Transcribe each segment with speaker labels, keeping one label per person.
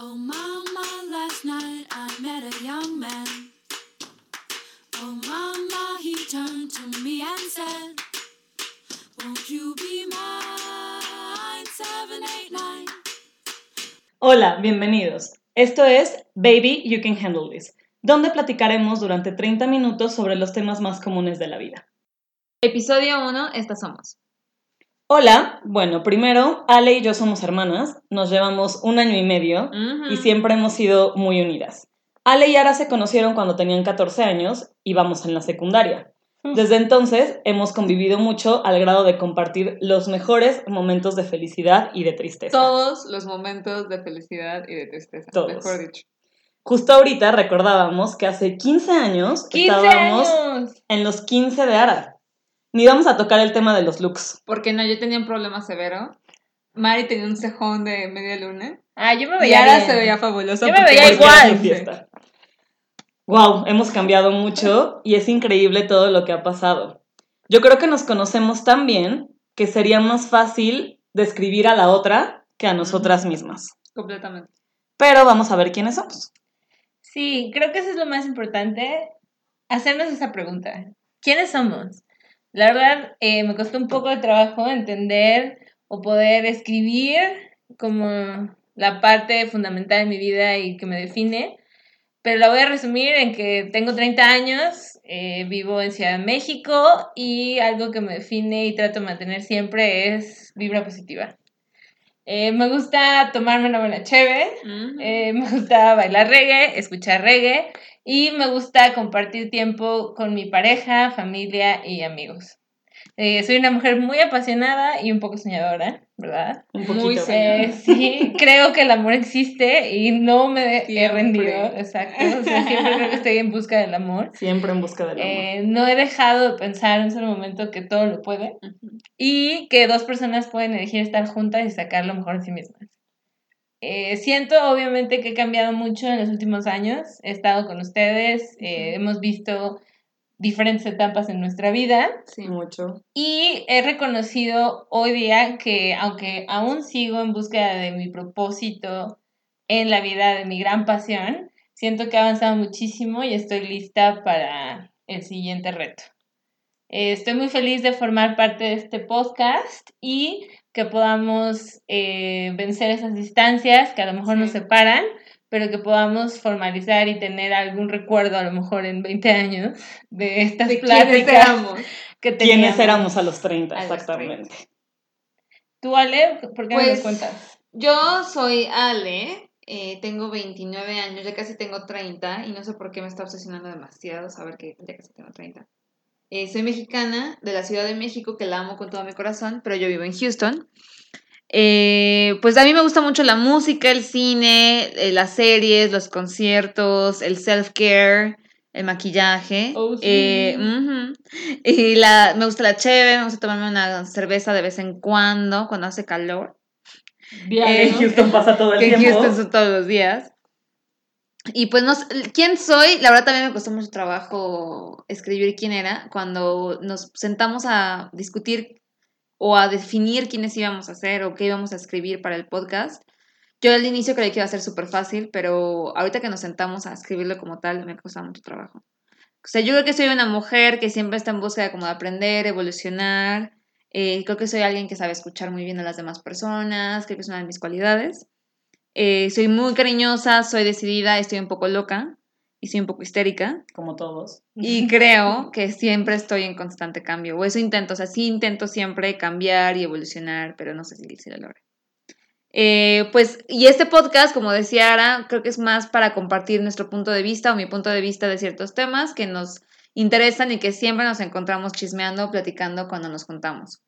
Speaker 1: Oh, mama, last night I met a young man. Oh, mama, he turned to me and said, Won't you be mine? 789.
Speaker 2: Hola, bienvenidos. Esto es Baby You Can Handle This, donde platicaremos durante 30 minutos sobre los temas más comunes de la vida.
Speaker 3: Episodio 1, estas somos.
Speaker 2: Hola, bueno, primero, Ale y yo somos hermanas, nos llevamos un año y medio y siempre hemos sido muy unidas. Ale y Ara se conocieron cuando tenían 14 años y vamos en la secundaria. Desde entonces hemos convivido mucho al grado de compartir los mejores momentos de felicidad y de tristeza.
Speaker 3: Todos los momentos de felicidad y de tristeza,
Speaker 2: Todos.
Speaker 3: mejor dicho.
Speaker 2: Justo ahorita recordábamos que hace 15 años
Speaker 3: 15
Speaker 2: estábamos
Speaker 3: años.
Speaker 2: en los 15 de Ara. Ni vamos a tocar el tema de los looks.
Speaker 3: Porque no, yo tenía un problema severo. Mari tenía un cejón de media luna.
Speaker 4: Ah, yo me
Speaker 3: Y
Speaker 4: veía
Speaker 3: ahora
Speaker 4: bien.
Speaker 3: se veía fabulosa.
Speaker 4: Yo me veía igual.
Speaker 2: fiesta. Wow, hemos cambiado mucho y es increíble todo lo que ha pasado. Yo creo que nos conocemos tan bien que sería más fácil describir a la otra que a nosotras mismas.
Speaker 3: Completamente.
Speaker 2: Pero vamos a ver quiénes somos.
Speaker 4: Sí, creo que eso es lo más importante, hacernos esa pregunta. ¿Quiénes somos? La verdad, eh, me costó un poco de trabajo entender o poder escribir como la parte fundamental de mi vida y que me define, pero la voy a resumir en que tengo 30 años, eh, vivo en Ciudad de México y algo que me define y trato de mantener siempre es vibra positiva. Eh, me gusta tomarme una buena chévere, eh, me gusta bailar reggae, escuchar reggae y me gusta compartir tiempo con mi pareja, familia y amigos. Eh, soy una mujer muy apasionada y un poco soñadora, ¿verdad?
Speaker 2: Un
Speaker 3: Muy
Speaker 2: poquito.
Speaker 3: seria.
Speaker 4: Eh, sí, creo que el amor existe y no me he
Speaker 3: Siempre.
Speaker 4: rendido, exacto. O sea, siempre creo que estoy en busca del amor.
Speaker 2: Siempre en busca del amor.
Speaker 4: Eh, no he dejado de pensar en un solo momento que todo lo puede y que dos personas pueden elegir estar juntas y sacar lo mejor de sí mismas. Eh, siento obviamente que he cambiado mucho en los últimos años, he estado con ustedes, eh, hemos visto diferentes etapas en nuestra vida
Speaker 3: Sí.
Speaker 2: Mucho.
Speaker 4: y he reconocido hoy día que aunque aún sigo en búsqueda de mi propósito en la vida, de mi gran pasión, siento que he avanzado muchísimo y estoy lista para el siguiente reto. Eh, estoy muy feliz de formar parte de este podcast y que podamos eh, vencer esas distancias que a lo mejor nos separan, pero que podamos formalizar y tener algún recuerdo a lo mejor en 20 años de estas
Speaker 3: ¿De
Speaker 4: pláticas
Speaker 3: éramos?
Speaker 4: que teníamos.
Speaker 2: ¿Quiénes éramos a los 30?
Speaker 3: A los
Speaker 2: exactamente.
Speaker 4: ¿Tú, Ale? ¿Por qué
Speaker 3: Pues,
Speaker 4: nos cuentas?
Speaker 3: Yo soy Ale, eh, tengo 29 años, ya casi tengo 30 y no sé por qué me está obsesionando demasiado saber que ya casi tengo 30. Eh, soy mexicana de la Ciudad de México, que la amo con todo mi corazón, pero yo vivo en Houston. Eh, pues a mí me gusta mucho la música, el cine, eh, las series, los conciertos, el self-care, el maquillaje.
Speaker 4: Oh, sí.
Speaker 3: Eh. Y la, me gusta la cheve, me gusta tomarme una cerveza de vez en cuando, cuando hace calor.
Speaker 2: En
Speaker 3: Eh,
Speaker 2: Houston pasa todo el
Speaker 3: que
Speaker 2: tiempo.
Speaker 3: Houston son todos los días. Y pues no quién soy, la verdad también me costó mucho trabajo escribir quién era cuando nos sentamos a discutir o a definir quiénes íbamos a ser o qué íbamos a escribir para el podcast. Yo al inicio creí que iba a ser súper fácil, pero ahorita que nos sentamos a escribirlo como tal, me costó mucho trabajo. O sea, yo creo que soy una mujer que siempre está en búsqueda como de aprender, evolucionar. Eh, creo que soy alguien que sabe escuchar muy bien a las demás personas, creo que es una de mis cualidades. Eh, soy muy cariñosa, soy decidida, estoy un poco loca y soy un poco histérica.
Speaker 2: Como todos.
Speaker 3: Y creo que siempre estoy en constante cambio, o eso intento, o sea, sí intento siempre cambiar y evolucionar, pero no sé si, si lo logro. Eh, pues, y este podcast, como decía Ara, creo que es más para compartir nuestro punto de vista o mi punto de vista de ciertos temas que nos interesan y que siempre nos encontramos chismeando, platicando cuando nos juntamos.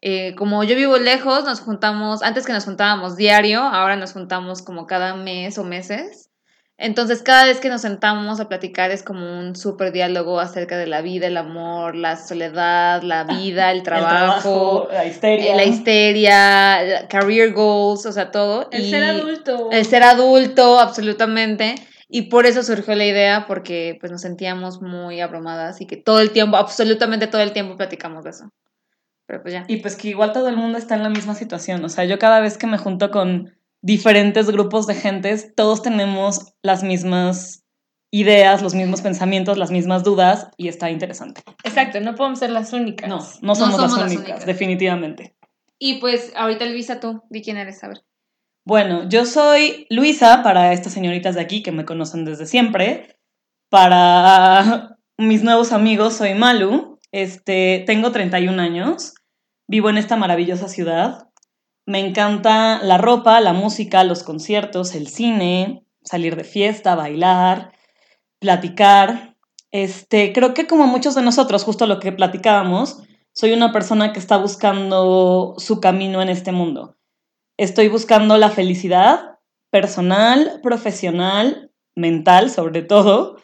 Speaker 3: Eh, como yo vivo lejos, nos juntamos, antes que nos juntábamos diario, ahora nos juntamos como cada mes o meses. Entonces, cada vez que nos sentamos a platicar es como un súper diálogo acerca de la vida, el amor, la soledad, la vida, el trabajo,
Speaker 2: la histeria.
Speaker 3: eh, la histeria, la- career goals, o sea, todo.
Speaker 4: El
Speaker 3: y
Speaker 4: ser adulto.
Speaker 3: El ser adulto, absolutamente. Y por eso surgió la idea, porque pues nos sentíamos muy abrumadas y que todo el tiempo, absolutamente todo el tiempo platicamos de eso. Pero pues ya.
Speaker 2: Y pues que igual todo el mundo está en la misma situación. O sea, yo cada vez que me junto con diferentes grupos de gentes, todos tenemos las mismas ideas, los mismos pensamientos, las mismas dudas y está interesante.
Speaker 4: Exacto, no podemos ser las únicas.
Speaker 2: No, no somos, las, únicas, definitivamente.
Speaker 3: Y pues ahorita Luisa, tú, di quién eres, a ver.
Speaker 2: Bueno, yo soy Luisa para estas señoritas de aquí que me conocen desde siempre. Para mis nuevos amigos soy Malu. Este, tengo 31 años. Vivo en esta maravillosa ciudad. Me encanta la ropa, la música, los conciertos, el cine, salir de fiesta, bailar, platicar. Este, creo que como muchos de nosotros, justo lo que platicábamos, soy una persona que está buscando su camino en este mundo. Estoy buscando la felicidad personal, profesional, mental sobre todo.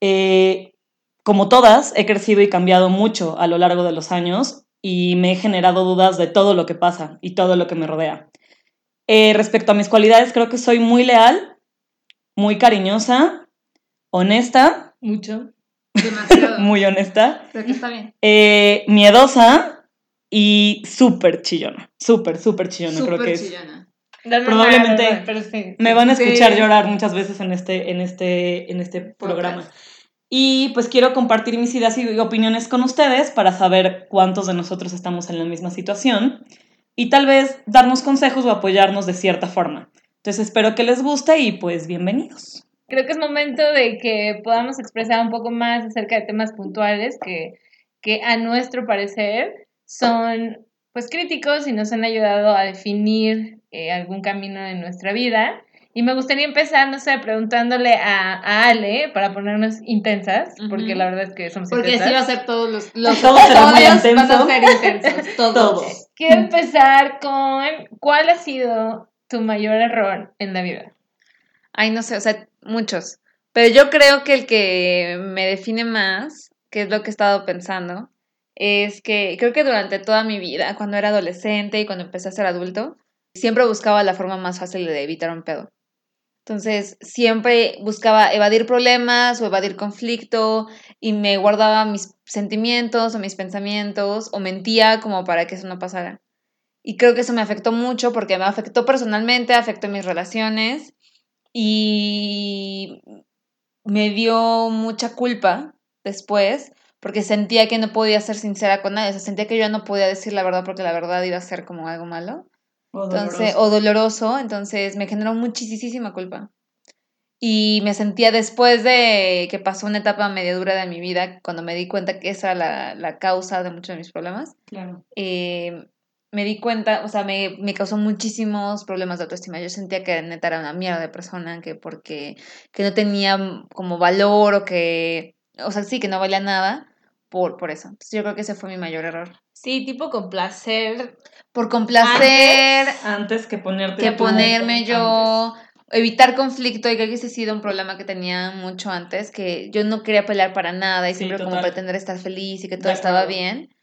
Speaker 2: Eh, como todas, he crecido y cambiado mucho a lo largo de los años y me he generado dudas de todo lo que pasa y todo lo que me rodea. Eh, respecto a mis cualidades, creo que soy muy leal, muy cariñosa, honesta.
Speaker 4: Mucho.
Speaker 3: Demasiado.
Speaker 2: muy honesta.
Speaker 3: Creo que está bien.
Speaker 2: Eh, miedosa y súper chillona. Súper, súper chillona, creo que
Speaker 3: chillona.
Speaker 2: es. Probablemente
Speaker 4: pero sí.
Speaker 2: me van a escuchar
Speaker 3: Sí.
Speaker 2: llorar muchas veces en este, en este, en este programa. Y pues quiero compartir mis ideas y opiniones con ustedes para saber cuántos de nosotros estamos en la misma situación y tal vez darnos consejos o apoyarnos de cierta forma. Entonces espero que les guste y pues bienvenidos.
Speaker 4: Creo que es momento de que podamos expresar un poco más acerca de temas puntuales que, que a nuestro parecer son pues críticos y nos han ayudado a definir eh, algún camino en nuestra vida. Y me gustaría empezar, no sé, preguntándole a, a Ale para ponernos intensas, porque la verdad es que somos
Speaker 3: Porque
Speaker 4: intensas.
Speaker 3: así va a ser todos los, los
Speaker 2: Todo será muy
Speaker 3: episodios van a ser intensos, todos.
Speaker 2: Todos.
Speaker 4: Quiero empezar con cuál ha sido tu mayor error en la vida.
Speaker 3: Ay, no sé, o sea, muchos. Pero yo creo que el que me define más, que es lo que he estado pensando, es que creo que durante toda mi vida, cuando era adolescente y cuando empecé a ser adulto, siempre buscaba la forma más fácil de evitar un pedo. Entonces, siempre buscaba evadir problemas o evadir conflicto y me guardaba mis sentimientos o mis pensamientos o mentía como para que eso no pasara. Y creo que eso me afectó mucho porque me afectó personalmente, afectó mis relaciones y me dio mucha culpa después porque sentía que no podía ser sincera con nadie, o sea, sentía que yo no podía decir la verdad porque la verdad iba a ser como algo malo. Entonces, o doloroso, entonces me generó muchísima culpa. Y me sentía después de que pasó una etapa medio dura de mi vida, cuando me di cuenta que esa era la, la causa de muchos de mis problemas,
Speaker 2: Claro.
Speaker 3: eh, me di cuenta, o sea, me, me causó muchísimos problemas de autoestima. Yo sentía que neta era una mierda de persona, que porque que no tenía como valor o que, o sea, sí, que no valía nada por, por eso. Entonces yo creo que ese fue mi mayor error.
Speaker 4: Sí, tipo con placer.
Speaker 3: Por complacer,
Speaker 2: Antes que ponerte
Speaker 3: que ponerme
Speaker 2: antes.
Speaker 3: yo, evitar conflicto, y creo que ese ha sido un problema que tenía mucho antes, que yo no quería pelear para nada y
Speaker 2: Sí,
Speaker 3: siempre como
Speaker 2: total.
Speaker 3: pretender estar feliz y que
Speaker 2: De
Speaker 3: todo estaba
Speaker 2: acuerdo.
Speaker 3: bien.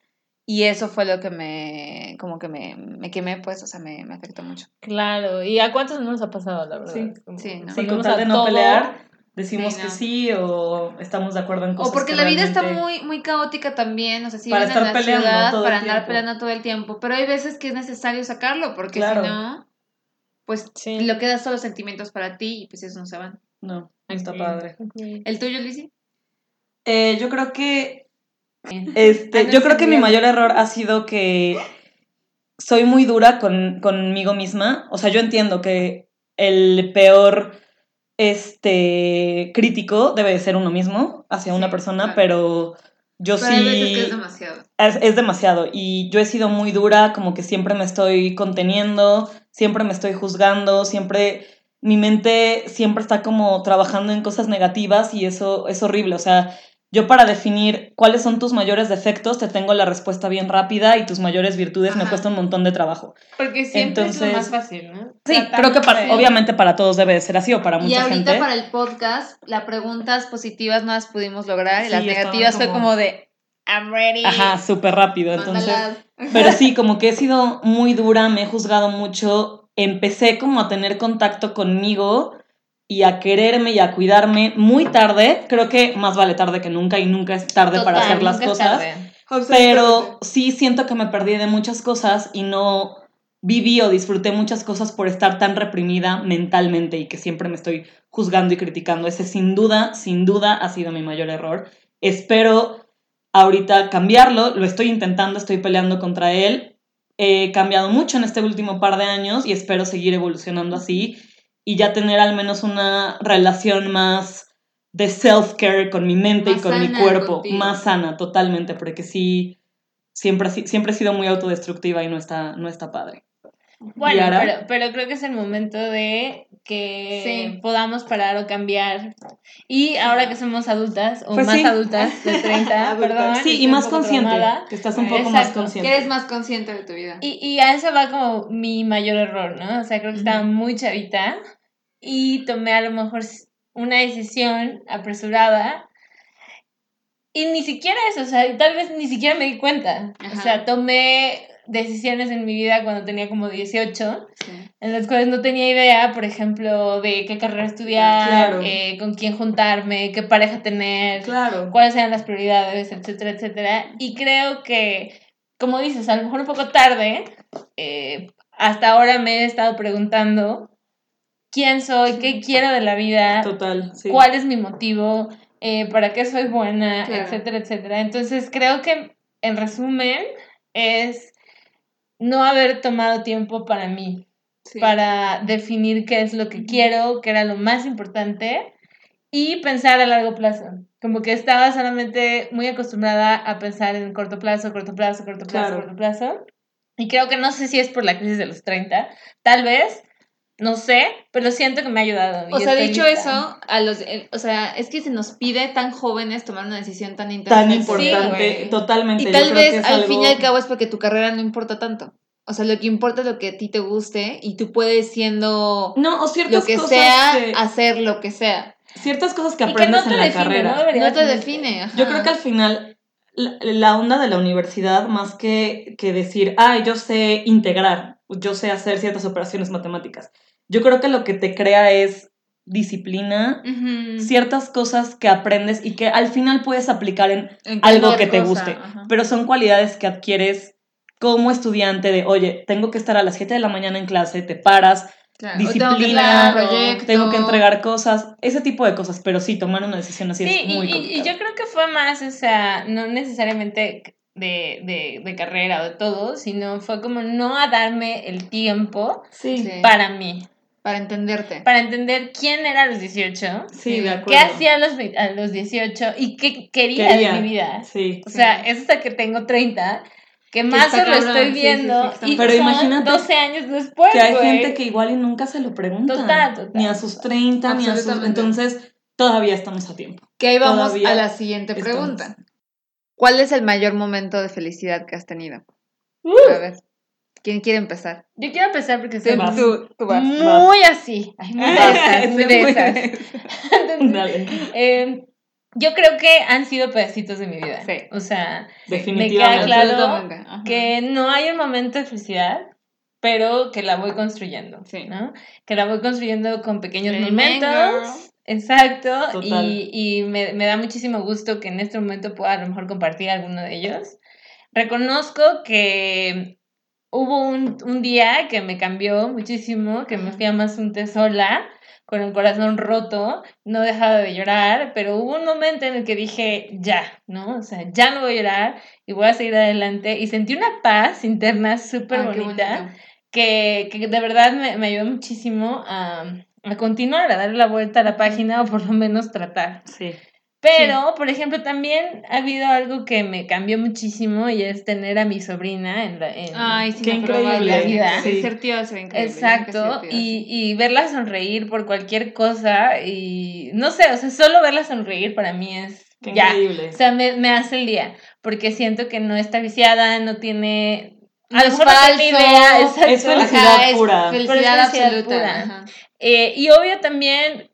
Speaker 3: Y eso fue lo que me, como que me, me quemé, pues, o sea, me, me afectó mucho.
Speaker 4: Claro, ¿y a cuántos no nos ha pasado, la verdad?
Speaker 2: Sí.
Speaker 4: Como
Speaker 3: Sí, ¿no?
Speaker 2: Sí, con tal de no
Speaker 4: todo.
Speaker 2: pelear, decimos
Speaker 3: Sí,
Speaker 2: que sí o estamos de acuerdo en cosas
Speaker 3: O porque
Speaker 2: que
Speaker 3: la vida está muy, muy caótica también, o sea, si
Speaker 2: Para
Speaker 3: en
Speaker 2: estar
Speaker 3: la
Speaker 2: peleando
Speaker 3: ciudad,
Speaker 2: todo el
Speaker 3: para andar
Speaker 2: tiempo.
Speaker 3: peleando todo el tiempo, pero hay veces que es necesario sacarlo, porque
Speaker 2: Claro.
Speaker 3: si no, pues
Speaker 4: Sí.
Speaker 3: lo quedas solo sentimientos para ti y pues esos no se van.
Speaker 2: No, no está padre.
Speaker 3: ¿El tuyo, Lizzy?
Speaker 2: Eh, yo creo que. Este, yo creo que mi mayor error ha sido que soy muy dura con, conmigo misma. O sea, yo entiendo que el peor este, crítico debe de ser uno mismo hacia una persona,
Speaker 3: claro.
Speaker 2: pero yo
Speaker 3: Pero
Speaker 2: sí...
Speaker 3: hay veces que es demasiado.
Speaker 2: Es, es demasiado y yo he sido muy dura, como que siempre me estoy conteniendo, siempre me estoy juzgando, siempre mi mente siempre está como trabajando en cosas negativas y eso es horrible. O sea, yo para definir cuáles son tus mayores defectos te tengo la respuesta bien rápida y tus mayores virtudes me cuesta un montón de trabajo.
Speaker 4: Porque siempre es lo más fácil, ¿no?
Speaker 2: Sí,
Speaker 4: Tratar
Speaker 2: creo que
Speaker 4: de-
Speaker 2: para, obviamente para todos debe de ser así o para
Speaker 3: Y
Speaker 2: mucha
Speaker 3: ahorita
Speaker 2: gente.
Speaker 3: para el podcast, las preguntas positivas no las pudimos lograr y
Speaker 2: Sí,
Speaker 3: las negativas fue
Speaker 2: como-
Speaker 3: de I'm ready.
Speaker 2: Ajá, súper rápido. Entonces,
Speaker 3: mándalas".
Speaker 2: Pero sí, como que he sido muy dura, me he juzgado mucho. Empecé como a tener contacto conmigo y a quererme y a cuidarme muy tarde. Creo que más vale tarde que nunca y nunca es tarde para
Speaker 4: Total,
Speaker 2: hacer las cosas. Pero sí siento que me perdí de muchas cosas y no, viví o disfruté muchas cosas por estar tan reprimida mentalmente y que siempre me estoy juzgando y criticando. Ese sin duda, sin duda ha sido mi mayor error. Espero ahorita cambiarlo, lo estoy intentando, estoy peleando contra él. He cambiado mucho en este último par de años y espero seguir evolucionando así y ya tener al menos una relación más de self-care con mi mente y con mi cuerpo, más sana totalmente, porque sí, siempre, siempre he sido muy autodestructiva y no está, no está padre.
Speaker 4: Bueno, pero, pero, creo que es el momento de que podamos parar o cambiar. Y ahora que somos adultas, o pues más adultas de 30, perdón.
Speaker 2: Sí, y más consciente. Que estás un poco más consciente.
Speaker 3: Que eres más consciente de tu vida.
Speaker 4: Y, y a eso va como mi mayor error, ¿no? O sea, creo que estaba muy chavita y tomé a lo mejor una decisión apresurada. Y ni siquiera eso, o sea, tal vez ni siquiera me di cuenta. O sea, tomé decisiones en mi vida cuando tenía como 18, en las cuales no tenía idea, por ejemplo, de qué carrera estudiar, eh, con quién juntarme, qué pareja tener, cuáles eran las prioridades, etcétera, etcétera. Y creo que, como dices, a lo mejor un poco tarde, eh, hasta ahora me he estado preguntando quién soy, qué quiero de la vida,
Speaker 2: Total,
Speaker 4: cuál es mi motivo, eh, para qué soy buena, etcétera, etcétera. Entonces creo que, en resumen, es no haber tomado tiempo para mí, para definir qué es lo que quiero, qué era lo más importante y pensar a largo plazo. Como que estaba solamente muy acostumbrada a pensar en corto plazo, corto plazo, corto plazo, corto plazo. Y creo que no sé si es por la crisis de los 30, tal vez, no sé, pero siento que me ha ayudado.
Speaker 3: O sea, dicho eso, a los, eh, o sea, es que se nos pide tan jóvenes tomar una decisión tan importante.
Speaker 2: Tan importante, totalmente.
Speaker 3: Y tal vez al fin y al cabo es porque tu carrera no importa tanto. O sea, lo que importa es lo que a ti te guste y tú puedes siendo
Speaker 2: no, o
Speaker 3: lo que sea, hacer lo que sea.
Speaker 2: Ciertas cosas que aprendes en la carrera.
Speaker 3: No, te define.
Speaker 2: Yo creo que al final la, onda de la universidad, más que, que decir, ah, yo sé integrar, yo sé hacer ciertas operaciones matemáticas yo creo que lo que te crea es disciplina, ciertas cosas que aprendes y que al final puedes aplicar en, algo que te guste, pero son cualidades que adquieres como estudiante de, oye, tengo que estar a las 7 de la mañana en clase, te paras, disciplina, tengo que, entregar cosas, ese tipo de cosas, pero sí, tomar una decisión así es muy
Speaker 4: y, y yo creo que fue más, o sea, no necesariamente de, de, de, carrera o de todo, sino fue como no a darme el tiempo para mí.
Speaker 3: Para entenderte.
Speaker 4: Para entender quién era a los 18.
Speaker 2: Sí, de acuerdo.
Speaker 4: Qué hacía a los, a los 18 y qué quería, de mi vida.
Speaker 2: Sí.
Speaker 4: O sea, es hasta que tengo 30 que más lo estoy viendo y pero imagínate 12 años después
Speaker 2: que hay gente que igual y nunca se lo pregunta total, total, ni a sus 30 ni a sus entonces todavía estamos a tiempo
Speaker 3: que ahí vamos a la siguiente pregunta ¿cuál es el mayor momento de felicidad que has tenido? a ver ¿Quién quiere empezar?
Speaker 4: Yo quiero empezar porque soy tú, tú vas, muy así. muy de muy de em, yo creo que han sido pedacitos de mi vida. Sí. O sea, me queda claro que no hay un momento de felicidad, pero que la voy construyendo. Sí. ¿no? Que la voy construyendo con pequeños momentos. Exacto. Y, y me, me da muchísimo gusto que en este momento pueda a lo mejor compartir alguno de ellos. Reconozco que hubo un, un, día que me cambió muchísimo, que me fui a Mazunte sola, con el corazón roto, no dejaba de llorar, pero hubo un momento en el que dije, ya, ¿no? O sea, ya no voy a llorar y voy a seguir adelante. Y sentí una paz interna súper bonita, que, que, de verdad me, me ayudó muchísimo a, a continuar, a darle la vuelta a la página o por lo menos tratar.
Speaker 2: Sí.
Speaker 4: Pero, por ejemplo, también ha habido algo que me cambió muchísimo y es tener a mi sobrina en la, en,
Speaker 3: Ay, sí, increíble. vida. Sí. Ser tío es increíble.
Speaker 4: Exacto, y, y verla sonreír por cualquier cosa y no sé, o sea, solo verla sonreír para mí es ya. Increíble. O sea, me, me hace el día, porque siento que no está viciada, no tiene
Speaker 3: a lo mejor no idea,
Speaker 2: es felicidad pura.
Speaker 3: Felicidad, absoluta.
Speaker 4: Eh, y obvio también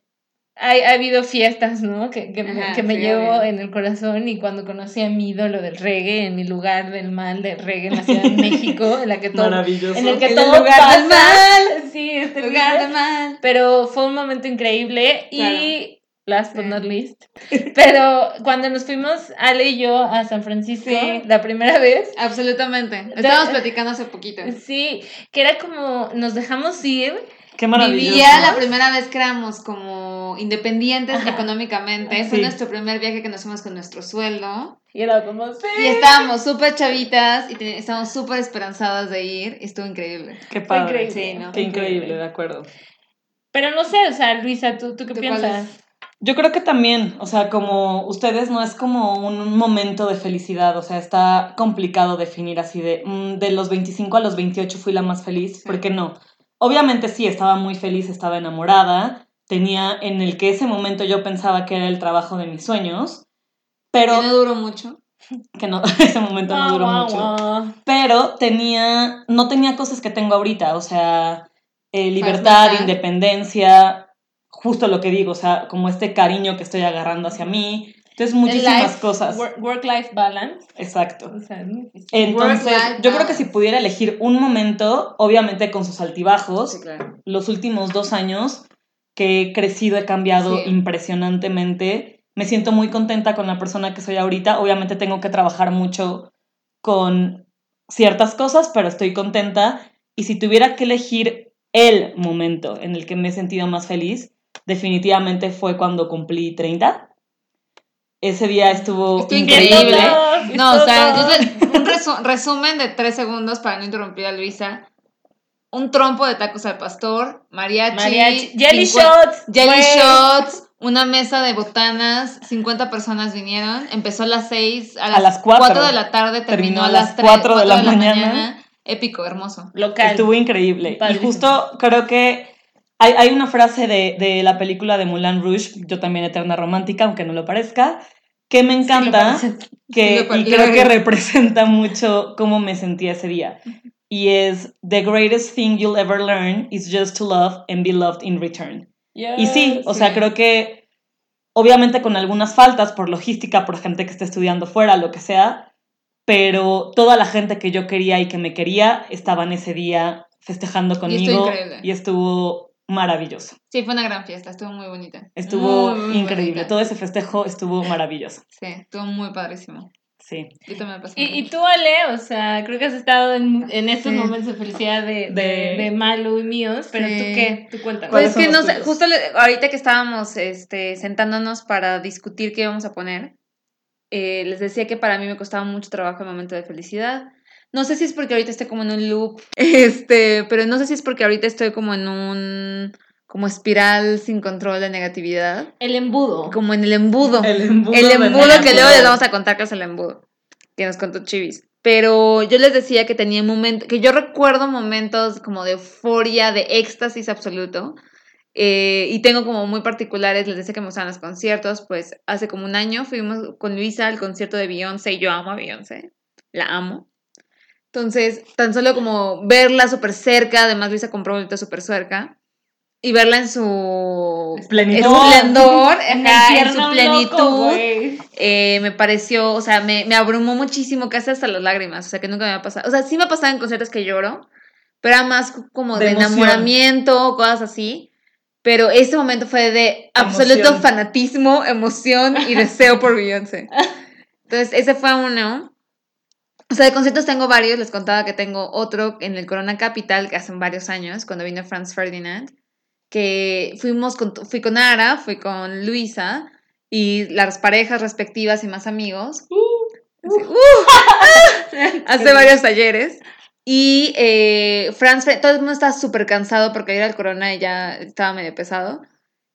Speaker 4: ha, habido fiestas, ¿no? Que, que, que me llevo en el corazón y cuando conocí a mi ídolo del reggae, en mi lugar del mal del reggae en la Ciudad de México, en la que todo,
Speaker 2: Maravilloso.
Speaker 4: en el que
Speaker 3: el
Speaker 4: todo
Speaker 3: lugar
Speaker 4: pasa.
Speaker 3: del mal.
Speaker 4: Sí, este
Speaker 3: lugar del mal.
Speaker 4: Pero fue un momento increíble y last but not least. Pero cuando nos fuimos, Ale y yo, a San Francisco, la primera vez.
Speaker 3: Absolutamente. Estábamos platicando hace poquito.
Speaker 4: Sí, que era como, nos dejamos ir.
Speaker 2: Qué maravilloso.
Speaker 3: Vivía la primera vez que éramos como independientes económicamente. Fue nuestro primer viaje que nos fuimos con nuestro sueldo.
Speaker 4: Y era como, sí.
Speaker 3: Y estábamos súper chavitas y estábamos súper esperanzadas de ir. Y estuvo increíble.
Speaker 2: Qué padre.
Speaker 4: increíble. Sí, ¿no?
Speaker 2: Qué increíble, de acuerdo.
Speaker 4: Pero no sé, o sea, Luisa, ¿tú, tú qué piensas?
Speaker 2: Yo creo que también, o sea, como ustedes no es como un momento de felicidad, o sea, está complicado definir así de, mm, de los 25 a los 28 fui la más feliz, ¿por qué no? Obviamente sí, estaba muy feliz, estaba enamorada, tenía en el que ese momento yo pensaba que era el trabajo de mis sueños, pero...
Speaker 3: Que no duró mucho.
Speaker 2: Que no, ese momento no duró mucho. Pero tenía, no tenía cosas que tengo ahorita, o sea, eh, libertad, independencia, justo lo que digo, o sea, como este cariño que estoy agarrando hacia mí. Entonces, muchísimas cosas.
Speaker 4: Work-life balance.
Speaker 2: Exacto. Entonces, yo creo que si pudiera elegir un momento, obviamente con sus altibajos, los últimos dos años que he crecido, he cambiado impresionantemente. Me siento muy contenta con la persona que soy ahorita. Obviamente tengo que trabajar mucho con ciertas cosas, pero estoy contenta. Y si tuviera que elegir el momento en el que me he sentido más feliz, definitivamente fue cuando cumplí 30. Ese día estuvo increíble.
Speaker 3: No, o sea, un resumen de tres segundos para no interrumpir a Luisa. Un trompo de tacos al pastor, mariachi,
Speaker 4: jelly shots,
Speaker 3: jelly shots, una mesa de botanas, 50 personas vinieron, empezó a las 6, a las, 4, de la tarde, terminó, a las 4 de la, mañana épico, hermoso.
Speaker 2: Local. Estuvo increíble. Y justo creo que hay, hay una frase de, de, la película de Moulin Rouge, yo también eterna romántica, aunque no lo parezca, que me encanta, que, y creo que representa mucho cómo me sentí ese día. Y es, The greatest thing you'll ever learn is just to love and be loved in return. y sí, o sea, creo que obviamente con algunas faltas por logística, por gente que esté estudiando fuera, lo que sea, pero toda la gente que yo quería y que me quería estaban ese día festejando conmigo y, estuvo maravilloso.
Speaker 3: Sí, fue una gran fiesta, estuvo muy bonita.
Speaker 2: Estuvo increíble, todo ese festejo estuvo maravilloso.
Speaker 3: Sí, estuvo muy padrísimo.
Speaker 2: Sí.
Speaker 4: Y, y, tú, Ale, o sea, creo que has estado en, en estos momentos de felicidad de, de, de, Malu y míos, pero tú qué, tú cuéntame.
Speaker 3: Pues que no sé, justo ahorita que estábamos este, sentándonos para discutir qué íbamos a poner, eh, les decía que para mí me costaba mucho trabajo el momento de felicidad. No sé si es porque ahorita estoy como en un loop, este, pero no sé si es porque ahorita estoy como en un como espiral sin control de negatividad.
Speaker 4: El embudo.
Speaker 3: Como en el embudo. El embudo, el embudo que luego les vamos a contar que es el embudo, que nos contó Chivis. Pero yo les decía que tenía momentos, que yo recuerdo momentos como de euforia, de éxtasis absoluto, eh, y tengo como muy particulares, les decía que me gustan los conciertos, pues hace como un año fuimos con Luisa al concierto de Beyoncé y yo amo a Beyoncé, la amo. Entonces, tan solo como verla súper cerca, además Luisa compró un súper cerca, y verla en su esplendor, en, su plenitud, eh, me pareció, o sea, me, me, abrumó muchísimo, casi hasta las lágrimas, o sea, que nunca me ha pasado. O sea, sí me ha pasado en conciertos que lloro, pero era más como de, de enamoramiento, cosas así. Pero ese momento fue de absoluto fanatismo, emoción y deseo por Beyoncé. Entonces, ese fue uno. O sea, de conciertos tengo varios. Les contaba que tengo otro en el Corona Capital, que hace varios años, cuando vino Franz Ferdinand. Que fuimos con, fui con Ara, fui con Luisa y las parejas respectivas y más amigos. Uh, uh. hace varios talleres. Y eh, Franz, todo el mundo estaba súper cansado porque ir al Corona y ya estaba medio pesado.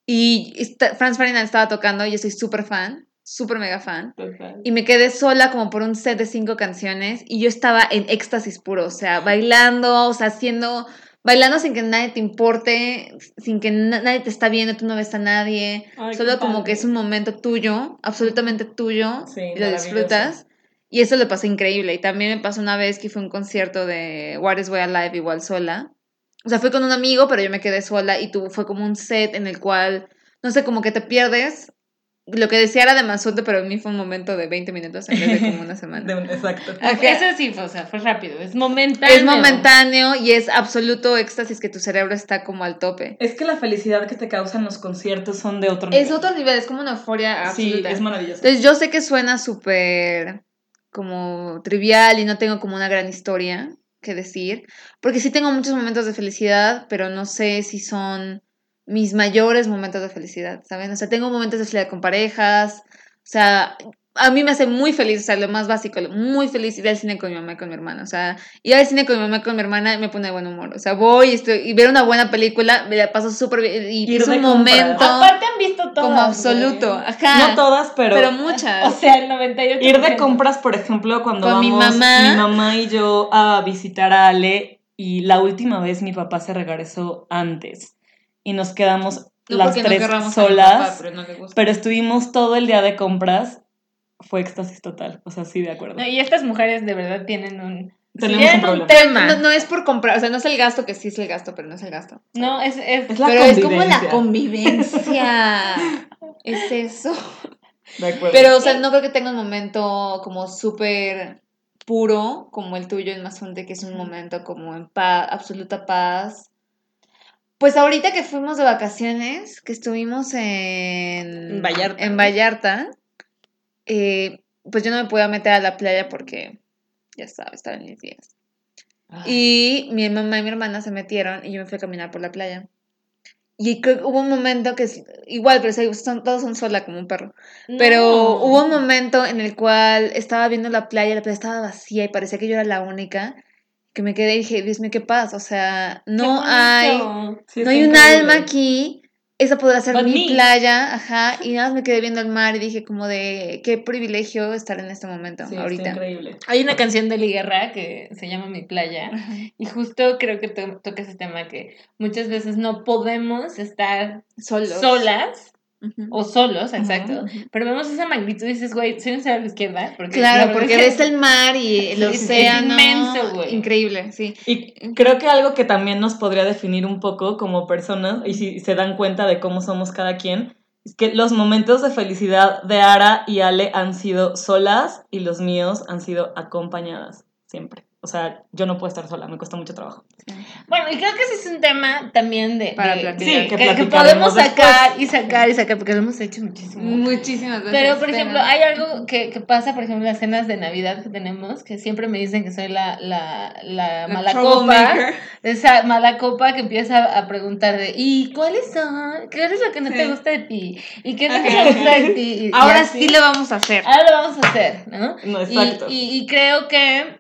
Speaker 3: Y Franz Ferdinand estaba tocando y yo soy súper fan, súper mega fan. Y me quedé sola como por un set de cinco canciones y yo estaba en éxtasis puro, o sea, bailando, o sea, haciendo, bailando sin que nadie te importe, sin que nadie te está viendo, tú no ves a nadie. solo como que es un momento tuyo, absolutamente tuyo, y lo disfrutas. Y eso le pasó increíble. Y también me pasó una vez que fue un concierto de What is Way Alive igual sola. O sea, fue con un amigo, pero yo me quedé sola y tuvo, fue como un set en el cual, no sé, como que te pierdes lo que decía era de pero a mí fue un momento de 20 minutos en vez de como una semana.
Speaker 2: exacto.
Speaker 4: Eso sí, fue, o sea, fue rápido, es momentáneo.
Speaker 3: Es momentáneo y es absoluto éxtasis que tu cerebro está como al tope.
Speaker 2: Es que la felicidad que te causan los conciertos son de otro nivel.
Speaker 3: Es otro nivel, es como una euforia absoluta.
Speaker 2: Sí, es maravilloso.
Speaker 3: Entonces yo sé que suena súper como trivial y no tengo como una gran historia que decir, porque sí tengo muchos momentos de felicidad, pero no sé si son mis mayores momentos de felicidad, ¿saben? O sea, tengo momentos de felicidad con parejas, o sea, a mí me hace muy feliz, o sea, lo más básico, muy feliz ir al cine con mi mamá y con mi hermana. O sea, ir al cine con mi mamá y con mi hermana me pone de buen humor. O sea, voy y, estoy, y ver una buena película, me la paso súper bien. Y es un momento.
Speaker 4: Aparte han visto todas.
Speaker 3: Como absoluto. Ajá.
Speaker 2: No todas, pero.
Speaker 3: Pero muchas.
Speaker 4: O sea, el 98%.
Speaker 2: Ir de compras, por ejemplo, cuando
Speaker 3: Con
Speaker 2: vamos
Speaker 3: mi mamá.
Speaker 2: mi mamá y yo a visitar a Ale. Y la última vez mi papá se regresó antes. Y nos quedamos
Speaker 3: No
Speaker 2: las
Speaker 3: no
Speaker 2: tres solas.
Speaker 3: papá, pero no le gusta.
Speaker 2: pero estuvimos todo el día de compras. Fue éxtasis total. O sea, sí, de acuerdo.
Speaker 4: No, y estas mujeres de verdad tienen un.
Speaker 2: Tenemos
Speaker 4: tienen
Speaker 2: un problema.
Speaker 4: tema.
Speaker 3: No, no es por comprar, o sea, no es el gasto, que sí es el gasto, pero no es el gasto.
Speaker 4: No, es. es,
Speaker 2: Es la
Speaker 3: pero es como la
Speaker 2: convivencia.
Speaker 3: es eso.
Speaker 2: De acuerdo.
Speaker 3: Pero, o sea, no creo que tenga un momento como súper puro como el tuyo en Mazunte, que es un momento como en paz, absoluta paz. Pues ahorita que fuimos de vacaciones, que estuvimos en
Speaker 4: En Vallarta.
Speaker 3: en Vallarta, eh, pues yo no me podía meter a la playa porque ya estaba, estaba en mis días.
Speaker 2: Ah.
Speaker 3: Y mi mamá y mi hermana se metieron y yo me fui a caminar por la playa. Y creo que hubo un momento que es igual, pero son, todos son sola como un perro. Pero hubo un momento en el cual estaba viendo la playa, la playa estaba vacía y parecía que yo era la única. Que me quedé y dije, Dios mío, ¿qué pasa? O sea, no hay.
Speaker 2: Sí,
Speaker 3: no hay un alma aquí. Esa podrá ser
Speaker 4: But
Speaker 3: mi
Speaker 4: me.
Speaker 3: playa, ajá. Y nada más me quedé viendo el mar y dije como de qué privilegio estar en este momento,
Speaker 2: Sí, está
Speaker 3: ahorita.
Speaker 2: increíble.
Speaker 4: Hay una canción de Eli Guerra que se llama Mi Playa.
Speaker 3: Ajá.
Speaker 4: Y justo creo que to- toca ese tema que muchas veces no podemos estar
Speaker 3: Solos.
Speaker 4: solas O solos, exacto. Pero vemos esa magnitud y dices, güey, soy un cero a la izquierda. Porque la
Speaker 3: Claro,
Speaker 4: verdad
Speaker 3: porque
Speaker 4: es que-
Speaker 3: ves el mar y el
Speaker 4: Sí, es
Speaker 3: océano.
Speaker 4: inmenso, güey.
Speaker 3: Increíble, sí.
Speaker 2: Y creo que algo que también nos podría definir un poco como personas, y si se dan cuenta de cómo somos cada quien, es que los momentos de felicidad de Ara y Ale han sido solas y los míos han sido acompañadas, siempre. O sea, yo no puedo estar sola, me cuesta mucho trabajo.
Speaker 4: Bueno, y creo que ese es un tema también de,
Speaker 3: Para
Speaker 4: de-
Speaker 3: platicar.
Speaker 2: Sí,
Speaker 4: que,
Speaker 2: que
Speaker 4: que
Speaker 2: platicaremos
Speaker 4: podemos sacar y sacar y sacar, porque lo hemos hecho muchísimo.
Speaker 3: Muchísimas veces.
Speaker 4: Pero, por ejemplo, hay algo que, que pasa, por ejemplo, en las cenas de Navidad que tenemos, que siempre me dicen que soy la, la, la,
Speaker 3: La
Speaker 4: mala copa, esa mala copa que empieza a preguntar de, ¿y cuáles son? ¿Qué es lo que no te gusta de ti? ¿Y qué es lo que te gusta de ti?
Speaker 3: Ahora sí lo vamos a hacer.
Speaker 4: Ahora lo vamos a hacer, ¿no?
Speaker 2: No,
Speaker 4: Y,
Speaker 2: exacto.
Speaker 4: y, y creo que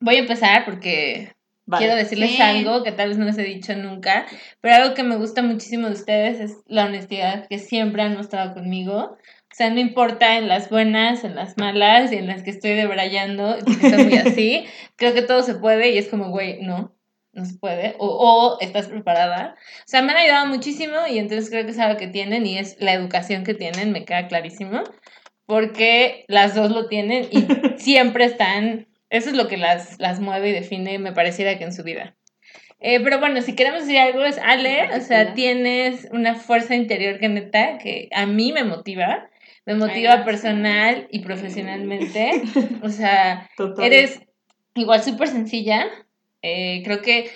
Speaker 4: voy a empezar porque
Speaker 2: Vale.
Speaker 4: quiero decirles
Speaker 3: Sí.
Speaker 4: algo que tal vez no les he dicho nunca, pero algo que me gusta muchísimo de ustedes es la honestidad que siempre han mostrado conmigo. O sea, no importa en las buenas, en las malas y en las que estoy debrayando, porque soy muy así, creo que todo se puede y es como, güey, no, no se puede, o, o estás preparada. O sea, me han ayudado muchísimo y entonces creo que es algo que tienen y es la educación que tienen, me queda clarísimo, porque las dos lo tienen y siempre están, eso es lo que las, las mueve y define, me pareciera que en su vida. Eh, pero bueno, si queremos decir algo es Ale, o sea, tienes una fuerza interior que neta, que a mí me motiva, me motiva personal y profesionalmente, o sea,
Speaker 2: Total.
Speaker 4: Eres igual súper sencilla. eh, creo que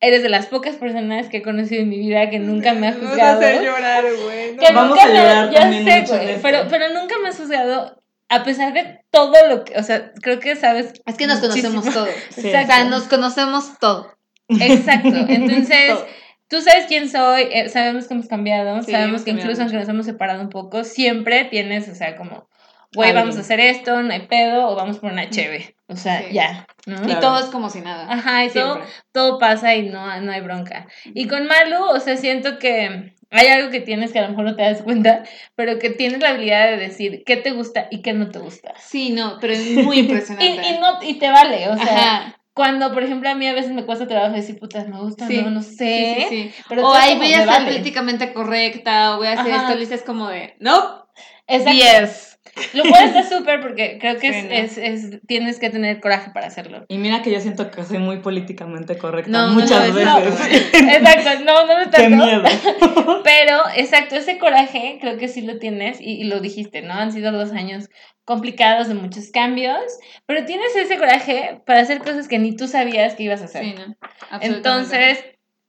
Speaker 4: eres de las pocas personas que he conocido en mi vida que nunca me ha
Speaker 3: Nos vas a
Speaker 4: juzgado.
Speaker 3: hacer llorar, güey.
Speaker 4: Que
Speaker 2: Vamos a
Speaker 4: me-
Speaker 2: llorar
Speaker 4: ya
Speaker 2: también
Speaker 4: sé,
Speaker 2: mucho
Speaker 4: güey, pero, pero nunca me has juzgado, a pesar de todo lo que, o sea, creo que sabes.
Speaker 3: Es que nos conocemos.
Speaker 2: Sí.
Speaker 3: O sea, nos conocemos todo.
Speaker 4: Exacto. Entonces,
Speaker 3: Todo.
Speaker 4: tú sabes quién soy, eh, sabemos que hemos cambiado,
Speaker 3: Sí,
Speaker 4: sabemos
Speaker 3: hemos
Speaker 4: que
Speaker 3: cambiado
Speaker 4: incluso aunque nos hemos separado un poco, siempre tienes, o sea, como, güey, vamos a hacer esto, no hay pedo, o vamos por una cheve. O sea,
Speaker 3: Sí.
Speaker 4: ya, ¿no?
Speaker 3: Y todo es como si nada.
Speaker 4: Ajá, y todo, todo pasa y no, no hay bronca. Y con Malu, o sea, siento que hay algo que tienes que a lo mejor no te das cuenta, pero que tienes la habilidad de decir qué te gusta y qué no te gusta.
Speaker 3: Sí, no, pero es muy
Speaker 4: Y,
Speaker 3: impresionante.
Speaker 4: y, no, y te vale, o sea,
Speaker 3: Ajá.
Speaker 4: cuando, por ejemplo, a mí a veces me cuesta trabajo decir, putas, me gusta,
Speaker 3: Sí.
Speaker 4: no, no sé.
Speaker 3: sí, sí.
Speaker 4: Pero
Speaker 3: o ahí voy a ser
Speaker 4: vale.
Speaker 3: políticamente correcta, o voy a hacer
Speaker 4: Ajá.
Speaker 3: esto, Lisa es como de, no,
Speaker 4: Exacto.
Speaker 3: 10.
Speaker 4: Lo cual está súper porque creo que es, es, es, tienes que tener coraje para hacerlo.
Speaker 2: Y mira que yo siento que soy muy políticamente correcta muchas
Speaker 4: no,
Speaker 2: veces.
Speaker 4: exacto, no, no me
Speaker 2: Qué miedo.
Speaker 4: Pero, exacto, ese coraje creo que sí lo tienes y, y lo dijiste, ¿no? Han sido dos años complicados de muchos cambios, pero tienes ese coraje para hacer cosas que ni tú sabías que ibas a hacer.
Speaker 3: Sí, ¿no?
Speaker 4: Entonces,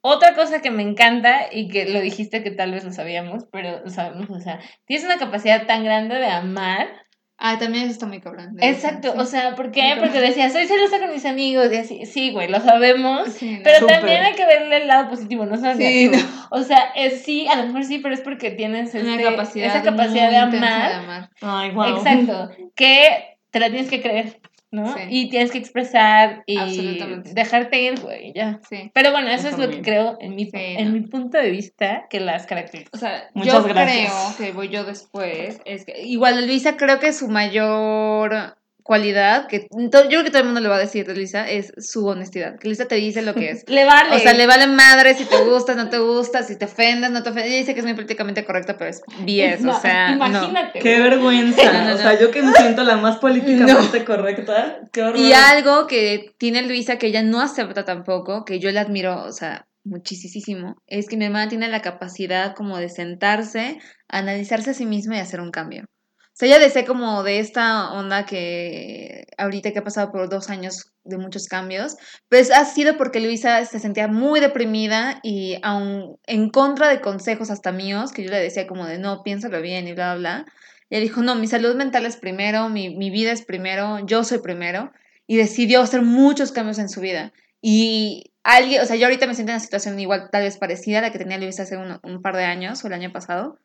Speaker 4: otra cosa que me encanta y que lo dijiste que tal vez lo sabíamos, pero lo sabemos, o sea, tienes una capacidad tan grande de amar.
Speaker 3: Ah, también eso está muy cabrón.
Speaker 4: Exacto, sí. o sea, ¿por qué? Porque decías, soy celosa con mis amigos y así, sí, güey, lo sabemos, sí, no, pero super. también hay que verle el lado positivo, no solo sí. No. O sea, es, sí, a lo mejor sí, pero es porque tienes
Speaker 3: una
Speaker 4: este,
Speaker 3: capacidad
Speaker 4: esa capacidad de amar.
Speaker 3: de amar.
Speaker 2: Ay, wow.
Speaker 4: Exacto, que te la tienes que creer. ¿No? Sí. Y tienes que expresar y dejarte ir, güey, ya.
Speaker 3: Sí.
Speaker 4: Pero bueno, eso, eso es lo que creo en mi, sí, en no. mi punto de vista que las caracteriza.
Speaker 3: O sea,
Speaker 2: Muchas
Speaker 3: yo
Speaker 2: gracias.
Speaker 3: creo que voy yo después, es que igual Luisa creo que su mayor cualidad que yo creo que todo el mundo le va a decir de Luisa es su honestidad. Que Luisa te dice lo que es.
Speaker 4: le vale.
Speaker 3: O sea, le vale madre si te gusta, no te gusta, si te ofendes, no te ofendes. Ella dice que es muy políticamente correcta, pero es BS,
Speaker 4: no,
Speaker 3: o sea,
Speaker 4: imagínate.
Speaker 2: No. Qué vergüenza. No, no, o sea, yo que me siento la más políticamente correcta. Qué horror.
Speaker 3: Y algo que tiene Luisa que ella no acepta tampoco, que yo le admiro, o sea, muchísimo, es que mi hermana tiene la capacidad como de sentarse, analizarse a sí misma y hacer un cambio. O sea, ella desea como de esta onda que ahorita que ha pasado por dos años de muchos cambios, pues ha sido porque Luisa se sentía muy deprimida y aún en contra de consejos hasta míos, que yo le decía como de no, piénsalo bien y bla, bla, bla. Ella dijo, no, mi salud mental es primero, mi, mi vida es primero, yo soy primero, y decidió hacer muchos cambios en su vida. Y alguien, o sea, yo ahorita me siento en una situación igual, tal vez parecida a la que tenía Luisa hace un par de años o el año pasado,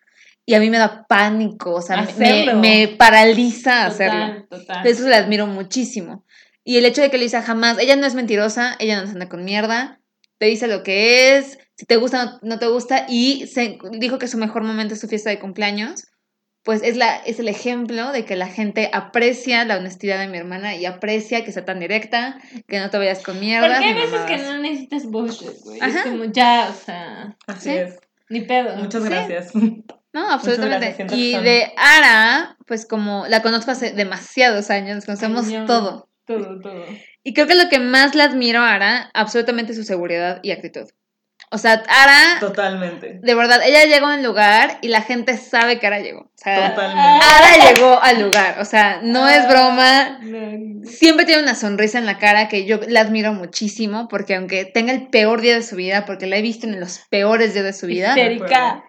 Speaker 3: y a mí me da pánico, o sea, me, me, paraliza
Speaker 4: total,
Speaker 3: hacerlo.
Speaker 4: Total.
Speaker 3: Eso le admiro muchísimo. Y el hecho de que Luisa jamás, ella no es mentirosa, ella no se anda con mierda, te dice lo que es, si te gusta, no, no te gusta, y se, dijo que su mejor momento es su fiesta de cumpleaños, pues es, la, es el ejemplo de que la gente aprecia la honestidad de mi hermana y aprecia que sea tan directa, que no te vayas con mierda.
Speaker 4: Porque hay veces mamadas. que no necesitas bullshit, güey. Es como ya, o sea.
Speaker 2: Así
Speaker 4: ¿sí?
Speaker 2: es.
Speaker 4: Ni pedo.
Speaker 2: Muchas
Speaker 3: ¿Sí?
Speaker 2: gracias.
Speaker 3: No, absolutamente. Y de Ara, pues como la conozco hace demasiados años, conocemos
Speaker 4: Cañón.
Speaker 3: todo.
Speaker 4: Todo, todo.
Speaker 3: Y creo que lo que más le admiro a Ara, absolutamente su seguridad y actitud. O sea, Ara,
Speaker 2: Totalmente.
Speaker 3: de verdad, ella llegó a un lugar y la gente sabe que Ara llegó. O sea,
Speaker 2: Totalmente.
Speaker 3: Ara llegó al lugar. O sea, no
Speaker 4: Ah.
Speaker 3: es broma.
Speaker 4: No.
Speaker 3: Siempre tiene una sonrisa en la cara que yo la admiro muchísimo porque aunque tenga el peor día de su vida, porque la he visto en los peores días de su vida,
Speaker 4: Histérica.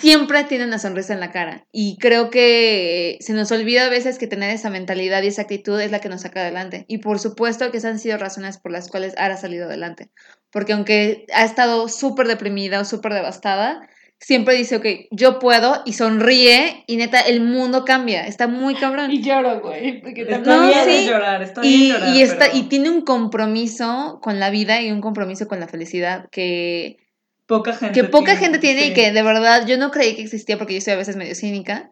Speaker 3: Siempre tiene una sonrisa en la cara. Y creo que se nos olvida a veces que tener esa mentalidad y esa actitud es la que nos saca adelante. Y por supuesto que esas han sido razones por las cuales Ara ha salido adelante. Porque aunque ha estado súper deprimida o súper devastada, siempre dice, ok, yo puedo y sonríe y neta, el mundo cambia. Está muy cabrón.
Speaker 4: Y lloro, güey. Porque
Speaker 3: No,
Speaker 2: bien
Speaker 3: sí.
Speaker 2: llorar, está
Speaker 3: Y,
Speaker 2: bien llorar.
Speaker 3: y, está,
Speaker 2: pero
Speaker 3: y tiene un compromiso con la vida y un compromiso con la felicidad que,
Speaker 2: poca gente
Speaker 3: que poca
Speaker 2: tiene,
Speaker 3: gente tiene y que de verdad yo no creí que existía porque yo soy a veces medio cínica,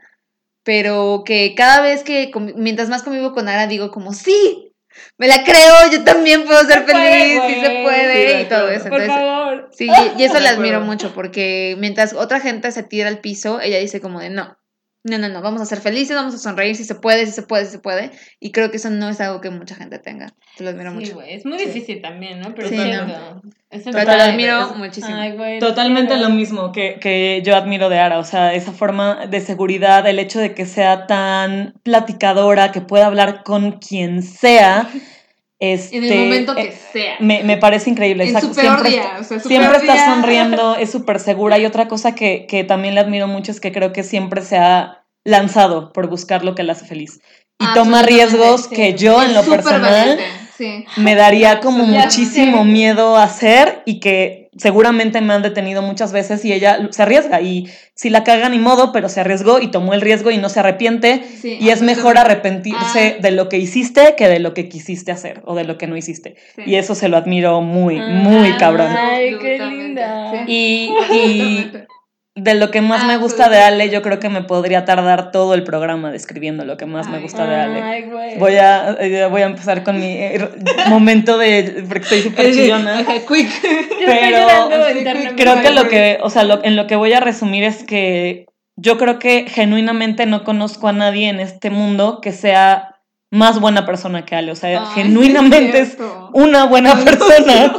Speaker 3: pero que cada vez que, mientras más convivo con Ara, digo como, sí, me la creo, yo también puedo ser
Speaker 4: Se puede,
Speaker 3: feliz, sí se puede
Speaker 2: Sí,
Speaker 3: y todo eso.
Speaker 4: Por
Speaker 3: Entonces,
Speaker 4: favor.
Speaker 3: sí, y, eso le admiro mucho porque mientras otra gente se tira al piso, ella dice como de, no. No, no, no, vamos a ser felices, vamos a sonreír si se puede, si se puede, si se puede. Y creo que eso no es algo que mucha gente tenga. Te lo admiro
Speaker 4: Sí,
Speaker 3: mucho.
Speaker 4: Es muy
Speaker 2: Sí.
Speaker 4: difícil también, ¿no? Pero
Speaker 3: Sí,
Speaker 4: sí,
Speaker 3: no.
Speaker 4: no. Es
Speaker 3: Pero te lo admiro
Speaker 2: es-
Speaker 3: muchísimo.
Speaker 4: Ay.
Speaker 2: Totalmente lo mismo que, que yo admiro de Ara, o sea, esa forma de seguridad, el hecho de que sea tan platicadora, que pueda hablar con quien sea. Este,
Speaker 3: en el momento que
Speaker 2: eh,
Speaker 3: sea.
Speaker 2: me, me parece increíble.
Speaker 3: en
Speaker 2: exacto,
Speaker 3: su peor
Speaker 2: siempre
Speaker 3: día.
Speaker 2: está-
Speaker 3: o sea, su
Speaker 2: Siempre
Speaker 3: peor
Speaker 2: está
Speaker 3: día.
Speaker 2: sonriendo, es súper segura. Y otra cosa que, que también le admiro mucho es que creo que siempre se ha lanzado por buscar lo que la hace feliz. Y toma riesgos
Speaker 4: sí.
Speaker 2: que yo en lo personal
Speaker 3: Sí.
Speaker 2: me daría como
Speaker 4: Ya
Speaker 2: muchísimo miedo hacer y que seguramente me han detenido muchas veces y ella se arriesga y si la caga ni modo, pero se arriesgó y tomó el riesgo y no se arrepiente
Speaker 3: sí,
Speaker 2: y es mejor arrepentirse
Speaker 3: Ah.
Speaker 2: de lo que hiciste que de lo que quisiste hacer o de lo que no hiciste.
Speaker 3: Sí.
Speaker 2: Y eso se lo admiro muy, muy
Speaker 4: Ah,
Speaker 2: cabrón.
Speaker 4: Ay, qué linda.
Speaker 2: Y. de lo que más
Speaker 3: Ah,
Speaker 2: me gusta de. Ale, yo creo que me podría tardar todo el programa describiendo lo que más me gusta de Ale.
Speaker 4: Ay, güey.
Speaker 2: Voy a, eh, voy a empezar con mi eh, momento de. porque estoy súper chillona.
Speaker 3: Quick.
Speaker 2: Pero. Creo que lo que. O sea, lo- en lo que voy a resumir es que yo creo que genuinamente no conozco a nadie en este mundo que sea más buena persona que Ale. O sea,
Speaker 3: Ay,
Speaker 2: genuinamente
Speaker 3: es
Speaker 2: una buena persona.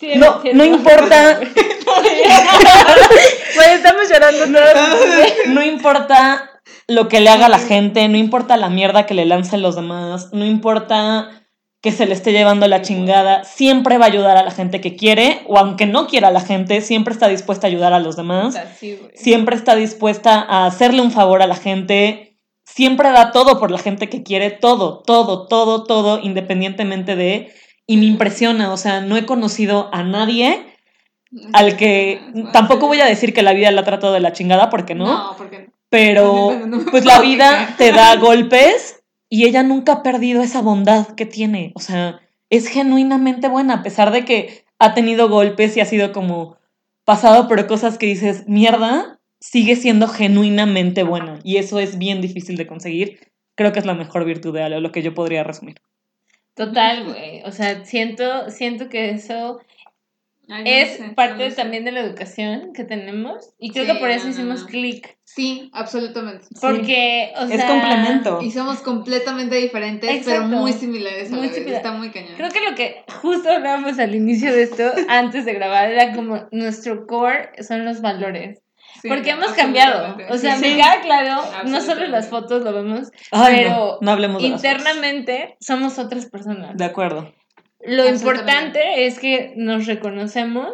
Speaker 4: Sí,
Speaker 2: No, no importa,
Speaker 4: Bueno, estamos llorando todos.
Speaker 2: no importa lo que le haga la gente, no importa la mierda que le lancen los demás, no importa que se le esté llevando la chingada, siempre va a ayudar a la gente que quiere, o aunque no quiera a la gente, siempre está dispuesta a ayudar a los demás,
Speaker 4: Así,
Speaker 2: siempre está dispuesta a hacerle un favor a la gente, siempre da todo por la gente que quiere, todo, todo, todo, todo, independientemente de... Y me impresiona, o sea, no he conocido a nadie al que tampoco voy a decir que la vida la ha tratado de la chingada, porque no,
Speaker 3: No, porque
Speaker 2: pero
Speaker 3: No, no.
Speaker 2: pues la vida te da golpes y ella nunca ha perdido esa bondad que tiene, o sea, es genuinamente buena, a pesar de que ha tenido golpes y ha sido como pasado por cosas que dices, mierda, sigue siendo genuinamente buena y eso es bien difícil de conseguir. Creo que es la mejor virtud de Ale, lo que yo podría resumir.
Speaker 4: Total, güey. O sea, siento, siento que eso
Speaker 3: Ay, no
Speaker 4: es
Speaker 3: sé,
Speaker 4: parte
Speaker 3: no sé.
Speaker 4: también de la educación que tenemos. Y creo
Speaker 3: Sí,
Speaker 4: que por eso
Speaker 3: no,
Speaker 4: hicimos
Speaker 3: no.
Speaker 4: clic.
Speaker 3: Sí, absolutamente.
Speaker 4: Porque, o sea.
Speaker 2: es complemento.
Speaker 3: Y somos completamente diferentes,
Speaker 4: Exacto.
Speaker 3: pero muy similares a
Speaker 4: Muy similar.
Speaker 3: Está muy cañón.
Speaker 4: Creo que lo que justo hablábamos al inicio de esto, antes de grabar, era como nuestro core son los valores.
Speaker 3: Sí,
Speaker 4: Porque hemos cambiado. O sea,
Speaker 3: Sí.
Speaker 4: me queda claro, no solo las fotos lo vemos,
Speaker 2: Ay,
Speaker 4: pero
Speaker 2: no, no hablemos de
Speaker 4: internamente somos otras personas.
Speaker 2: De acuerdo.
Speaker 4: Lo importante es que nos reconocemos,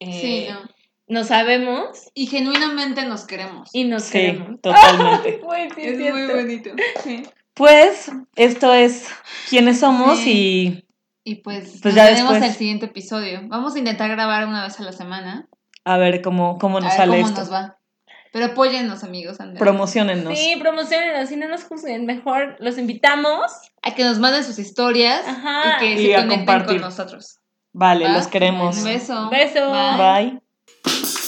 Speaker 4: eh,
Speaker 3: Sí, no.
Speaker 4: nos sabemos
Speaker 3: Y genuinamente nos queremos.
Speaker 4: y nos
Speaker 2: Sí,
Speaker 4: queremos.
Speaker 2: totalmente.
Speaker 4: Sí,
Speaker 3: es
Speaker 4: cierto.
Speaker 3: muy bonito. Sí.
Speaker 2: Pues esto es quiénes somos
Speaker 3: Sí.
Speaker 2: y
Speaker 3: Y pues,
Speaker 2: Pues ya
Speaker 3: veremos
Speaker 2: después.
Speaker 3: el siguiente episodio. Vamos a intentar grabar una vez a la semana.
Speaker 2: a ver cómo, cómo
Speaker 3: A
Speaker 2: nos
Speaker 3: ver
Speaker 2: sale
Speaker 3: cómo
Speaker 2: esto.
Speaker 3: nos va. Pero apóyennos, amigos. anden.
Speaker 2: Promocionennos.
Speaker 4: Sí, promocionenos, si no nos juzguen, mejor los invitamos.
Speaker 3: A que nos manden sus historias
Speaker 4: Ajá.
Speaker 3: y que
Speaker 2: Y
Speaker 3: se conecten
Speaker 2: compartir.
Speaker 3: con nosotros.
Speaker 2: Vale,
Speaker 3: ¿va?
Speaker 2: los queremos.
Speaker 3: Un beso.
Speaker 4: Beso.
Speaker 3: Bye.
Speaker 2: Bye.